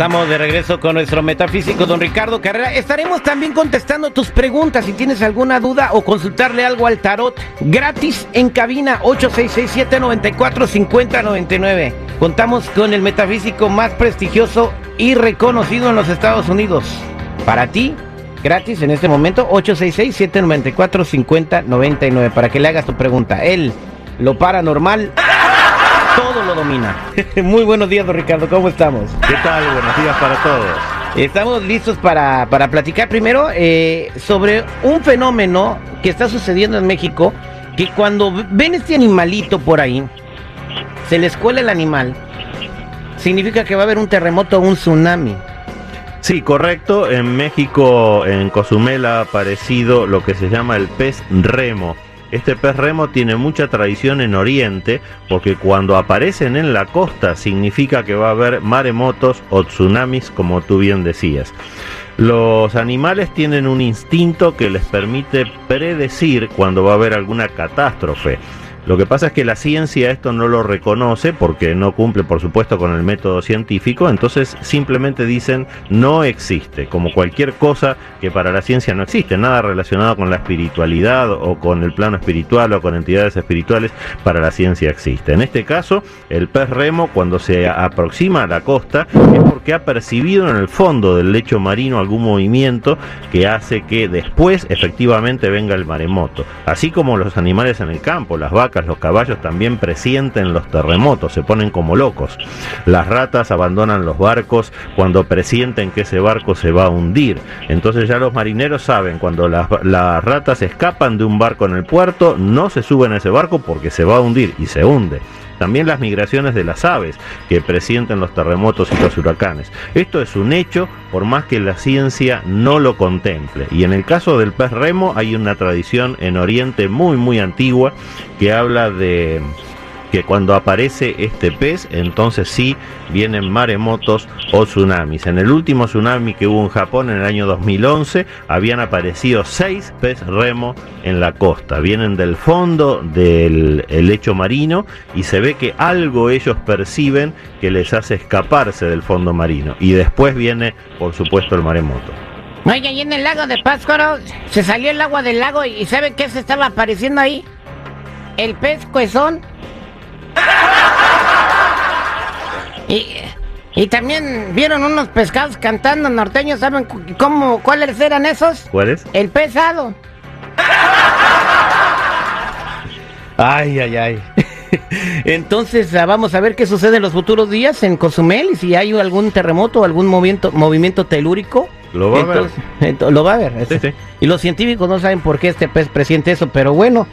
Estamos de regreso con nuestro metafísico don Ricardo Carrera. Estaremos también contestando tus preguntas si tienes alguna duda o consultarle algo al tarot. Gratis en cabina 8667-945099. Contamos con el metafísico más prestigioso y reconocido en los Estados Unidos. Para ti, gratis en este momento 866-794-5099 para que le hagas tu pregunta. Él, lo paranormal, todo lo domina. Muy buenos días, don Ricardo, ¿cómo estamos? ¿Qué tal? Buenos días para todos. Estamos listos para, para platicar primero eh, sobre un fenómeno que está sucediendo en México, que cuando ven este animalito por ahí, se les cuela el animal, significa que va a haber un terremoto o un tsunami. Sí, correcto. En México, en Cozumel, ha aparecido lo que se llama el pez remo. Este pez remo tiene mucha tradición en Oriente porque cuando aparecen en la costa significa que va a haber maremotos o tsunamis, como tú bien decías. Los animales tienen un instinto que les permite predecir cuando va a haber alguna catástrofe. Lo que pasa es que la ciencia esto no lo reconoce porque no cumple, por supuesto, con el método científico, entonces simplemente dicen no existe, como cualquier cosa que para la ciencia no existe, nada relacionado con la espiritualidad o con el plano espiritual o con entidades espirituales, para la ciencia existe. En este caso, el pez remo cuando se aproxima a la costa es porque ha percibido en el fondo del lecho marino algún movimiento que hace que después efectivamente venga el maremoto, así como los animales en el campo, las vacas, los caballos también presienten los terremotos, se ponen como locos. Las ratas abandonan los barcos cuando presienten que ese barco se va a hundir. Entonces ya los marineros saben, cuando las, las ratas escapan de un barco en el puerto, no se suben a ese barco porque se va a hundir y se hunde también las migraciones de las aves que presienten los terremotos y los huracanes. Esto es un hecho por más que la ciencia no lo contemple. Y en el caso del pez remo hay una tradición en Oriente muy muy antigua que habla de que cuando aparece este pez, entonces sí vienen maremotos o tsunamis. En el último tsunami que hubo en Japón en el año 2011, habían aparecido seis pez remo en la costa. Vienen del fondo del lecho marino y se ve que algo ellos perciben que les hace escaparse del fondo marino. Y después viene, por supuesto, el maremoto. Oye, y en el lago de Páscoro se salió el agua del lago y ¿saben qué se estaba apareciendo ahí? El pez cuezón. Y, también vieron unos pescados cantando norteños, ¿saben cómo, cuáles eran esos? ¿Cuáles? El pesado. Ay, ay, ay. Entonces ah, vamos a ver qué sucede en los futuros días en Cozumel y si hay algún terremoto o algún movimiento, movimiento telúrico. Lo va a ver. lo va a ver. Y los científicos no saben por qué este pez presiente eso, pero bueno,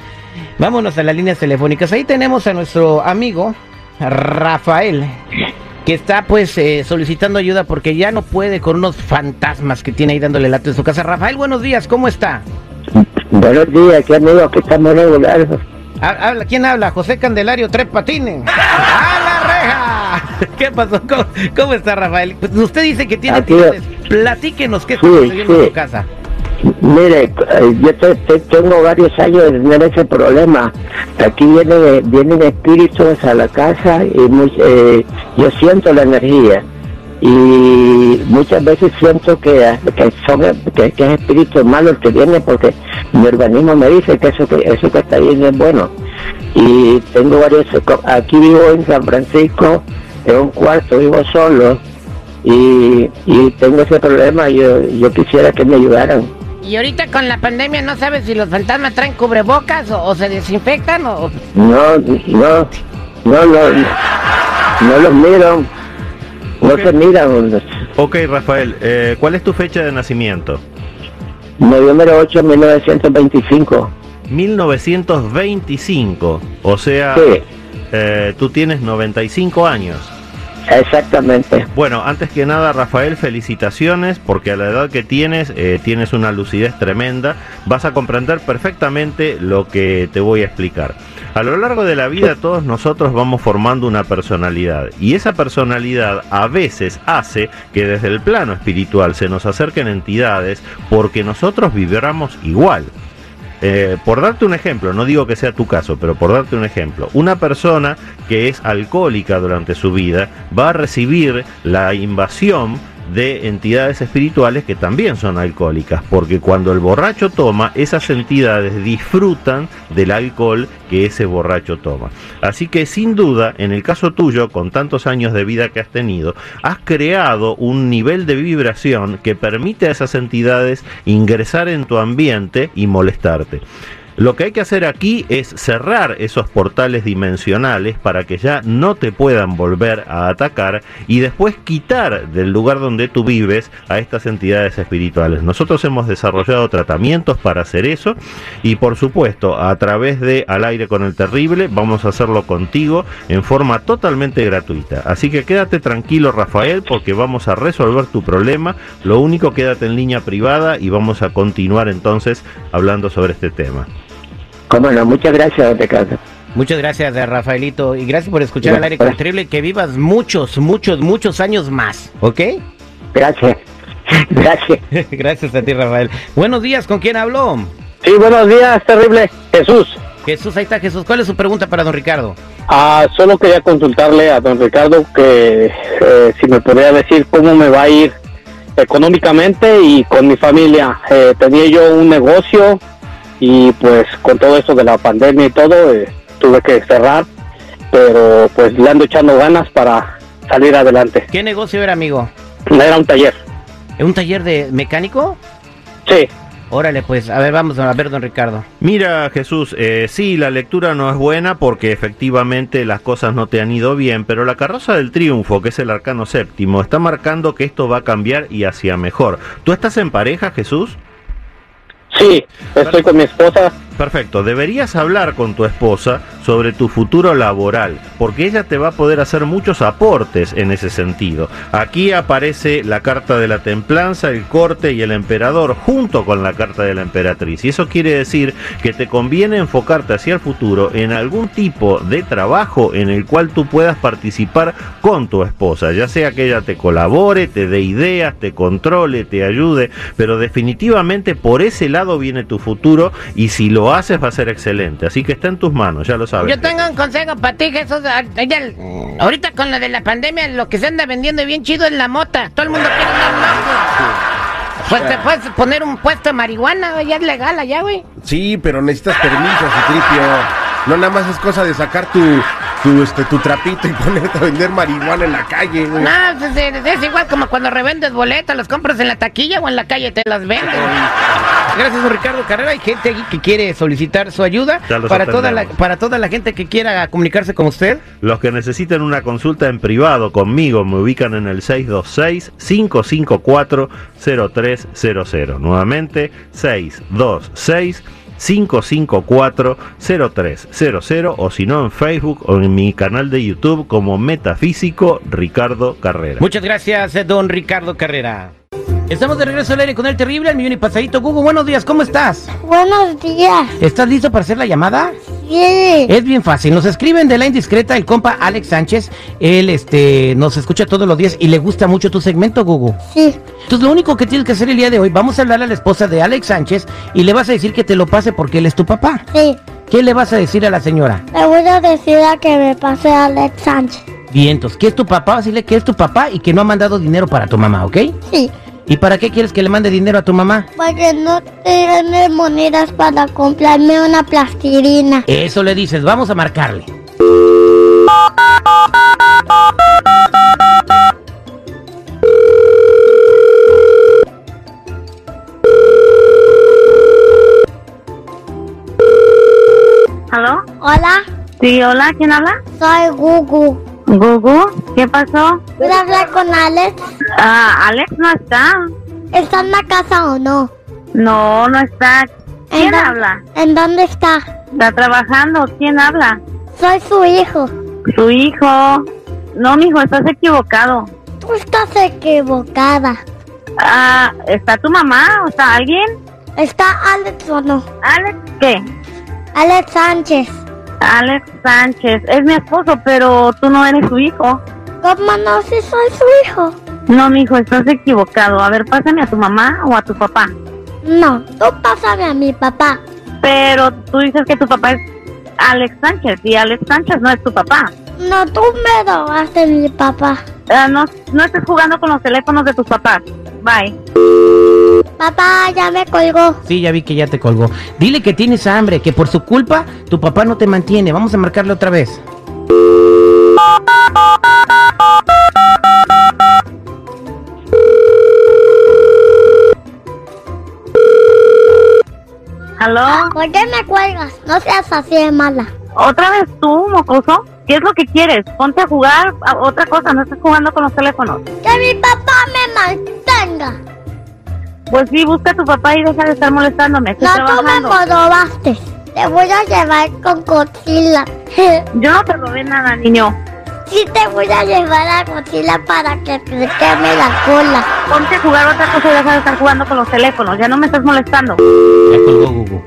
vámonos a las líneas telefónicas. Ahí tenemos a nuestro amigo Rafael, que está pues eh, solicitando ayuda porque ya no puede con unos fantasmas que tiene ahí dándole lata en su casa. Rafael, buenos días, ¿cómo está? Buenos días, qué amigo que estamos regulares. Habla, ¿Quién habla? José Candelario Tres Patines. ¡A la reja! ¿Qué pasó? ¿Cómo, está Rafael? Pues usted dice que tiene Platíquenos qué está sucediendo en su casa. Mire, eh, yo tengo varios años de tener ese problema. Aquí viene, vienen espíritus a la casa y eh, yo siento la energía. Y muchas veces siento que, son que, es espíritu malo el que viene porque mi organismo me dice que eso que, eso que está bien es bueno. Y tengo varios, aquí vivo en San Francisco, en un cuarto, vivo solo y, tengo ese problema. Yo, yo quisiera que me ayudaran. Y ahorita con la pandemia no sabes si los fantasmas traen cubrebocas o, se desinfectan o... No, no, no, no, no, los miro. No se miran. Ok, Rafael, eh, ¿cuál es tu fecha de nacimiento? Noviembre 8, 1925. 1925, o sea, eh, tú tienes 95 años. Exactamente. Bueno, antes que nada, Rafael, felicitaciones porque a la edad que tienes, eh, tienes una lucidez tremenda. Vas a comprender perfectamente lo que te voy a explicar. A lo largo de la vida todos nosotros vamos formando una personalidad y esa personalidad a veces hace que desde el plano espiritual se nos acerquen entidades porque nosotros vibramos igual. Eh, por darte un ejemplo, no digo que sea tu caso, pero por darte un ejemplo, una persona que es alcohólica durante su vida va a recibir la invasión de entidades espirituales que también son alcohólicas, porque cuando el borracho toma, esas entidades disfrutan del alcohol que ese borracho toma. Así que sin duda, en el caso tuyo, con tantos años de vida que has tenido, has creado un nivel de vibración que permite a esas entidades ingresar en tu ambiente y molestarte. Lo que hay que hacer aquí es cerrar esos portales dimensionales para que ya no te puedan volver a atacar y después quitar del lugar donde tú vives a estas entidades espirituales. Nosotros hemos desarrollado tratamientos para hacer eso y por supuesto a través de Al aire con el terrible vamos a hacerlo contigo en forma totalmente gratuita. Así que quédate tranquilo Rafael porque vamos a resolver tu problema. Lo único quédate en línea privada y vamos a continuar entonces hablando sobre este tema. Cómo no, muchas gracias, Ricardo. Muchas gracias, eh, Rafaelito, y gracias por escuchar al aire con el terrible. Que vivas muchos, muchos, muchos años más, ¿ok? Gracias. Gracias. gracias a ti, Rafael. Buenos días, ¿con quién habló? Sí, buenos días, terrible. Jesús. Jesús, ahí está Jesús. ¿Cuál es su pregunta para don Ricardo? Ah, solo quería consultarle a don Ricardo que eh, si me podría decir cómo me va a ir económicamente y con mi familia. Eh, tenía yo un negocio y pues con todo esto de la pandemia y todo eh, tuve que cerrar, pero pues le ando echando ganas para salir adelante. ¿Qué negocio era, amigo? Era un taller. ¿Un taller de mecánico? Sí. Órale, pues, a ver, vamos a ver, don Ricardo. Mira, Jesús, eh, sí, la lectura no es buena porque efectivamente las cosas no te han ido bien, pero la carroza del triunfo, que es el arcano séptimo, está marcando que esto va a cambiar y hacia mejor. ¿Tú estás en pareja, Jesús? Sí, estoy con mi esposa. Perfecto, deberías hablar con tu esposa sobre tu futuro laboral, porque ella te va a poder hacer muchos aportes en ese sentido. Aquí aparece la carta de la templanza, el corte y el emperador junto con la carta de la emperatriz. Y eso quiere decir que te conviene enfocarte hacia el futuro en algún tipo de trabajo en el cual tú puedas participar con tu esposa, ya sea que ella te colabore, te dé ideas, te controle, te ayude, pero definitivamente por ese lado viene tu futuro y si lo haces va a ser excelente. Así que está en tus manos, ya lo sabes. Yo tengo un consejo para ti, Jesús. Ah, ahorita con lo de la pandemia, lo que se anda vendiendo bien chido es la mota. Todo el mundo quiere una. Pues te puedes poner un puesto de marihuana, ya es legal allá, güey. Sí, pero necesitas permiso, Citripio. No nada más es cosa de sacar tu, tu, este, tu trapito y ponerte a vender marihuana en la calle, güey. No, pues, es, es igual como cuando revendes boletas, los compras en la taquilla o en la calle te las venden. Gracias, don Ricardo Carrera. Hay gente aquí que quiere solicitar su ayuda para toda, la, para toda la gente que quiera comunicarse con usted. Los que necesiten una consulta en privado conmigo me ubican en el 626-554-0300. Nuevamente, 626-554-0300 o si no en Facebook o en mi canal de YouTube como Metafísico Ricardo Carrera. Muchas gracias, eh, don Ricardo Carrera. Estamos de regreso al aire con el terrible, el millón y pasadito. Google, buenos días, ¿cómo estás? Buenos días. ¿Estás listo para hacer la llamada? Sí. Es bien fácil. Nos escriben de la indiscreta el compa Alex Sánchez. Él este, nos escucha todos los días y le gusta mucho tu segmento, Google. Sí. Entonces lo único que tienes que hacer el día de hoy, vamos a hablar a la esposa de Alex Sánchez y le vas a decir que te lo pase porque él es tu papá. Sí. ¿Qué le vas a decir a la señora? Le voy a decir a que me pase a Alex Sánchez. Bien, entonces, ¿qué es tu papá? Vas a decirle que es tu papá y que no ha mandado dinero para tu mamá, ¿ok? Sí. ¿Y para qué quieres que le mande dinero a tu mamá? Porque no tiene monedas para comprarme una plastilina. Eso le dices, vamos a marcarle. ¿Aló? Hola, Sí, hola, ¿quién habla? soy Gugu. Gugu, ¿qué pasó? ¿Puedo hablar con Alex? Ah, Alex no está. ¿Está en la casa o no? No, no está. ¿En ¿Quién habla? ¿En dónde está? Está trabajando. ¿Quién habla? Soy su hijo. Su hijo. No, mijo, estás equivocado. Tú estás equivocada. Ah, ¿está tu mamá o está alguien? ¿Está Alex o no? Alex, ¿qué? Alex Sánchez. Alex Sánchez. Es mi esposo, pero tú no eres su hijo. ¿Cómo no si soy su hijo? No, mijo, estás equivocado. A ver, pásame a tu mamá o a tu papá. No, tú pásame a mi papá. Pero tú dices que tu papá es Alex Sánchez y Alex Sánchez no es tu papá. No, tú me robaste mi papá. Ah, no, no estés jugando con los teléfonos de tus papás. Bye. Papá ya me colgó. Sí, ya vi que ya te colgó. Dile que tienes hambre, que por su culpa tu papá no te mantiene. Vamos a marcarle otra vez. ¿Aló? ¿Por qué me cuelgas? No seas así de mala. ¿Otra vez tú, mocoso? ¿Qué es lo que quieres? Ponte a jugar a otra cosa, no estés jugando con los teléfonos. Que mi papá me mantenga. Pues sí, busca a tu papá y deja de estar molestándome. Estoy No, tú me trabajando. robaste. Te voy a llevar con Godzilla. Yo no te robé nada, niño. Sí te voy a llevar a Godzilla para que te queme la cola. Ponte a jugar otra cosa y deja de estar jugando con los teléfonos. Ya no me estás molestando. Ya colgó Gugu.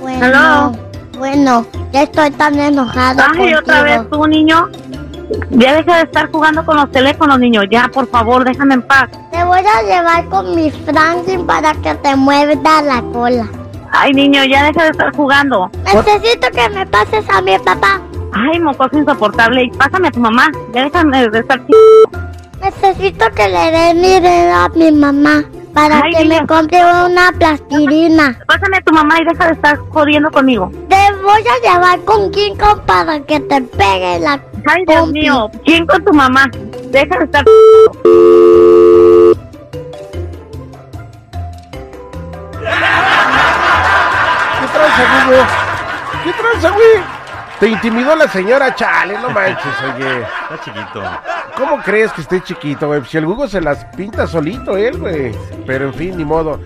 Bueno, Aló. bueno, ya estoy tan enojado Ay, otra vez tú, niño. Ya deja de estar jugando con los teléfonos, niño. Ya, por favor, déjame en paz. Te voy a llevar con mi Franklin para que te muerda la cola. Ay, niño, ya deja de estar jugando. Necesito que me pases a mi papá. Ay, mocoso insoportable. Y pásame a tu mamá. Ya déjame de estar... Necesito que le dé mi dinero a mi mamá para Ay, que me compre una plastilina. Pásame a tu mamá y deja de estar jodiendo conmigo. Te voy a llevar con King Kong para que te pegue la Ay, Dios mío. ¿Quién con tu mamá? Deja de estar... tranza, Gugu? ¿Qué tranza, güey? Te intimidó la señora, chale, no manches, oye. Está chiquito. ¿Cómo crees que esté chiquito, güey? Si el Gugu se las pinta solito él, güey. Pero en fin, ni modo.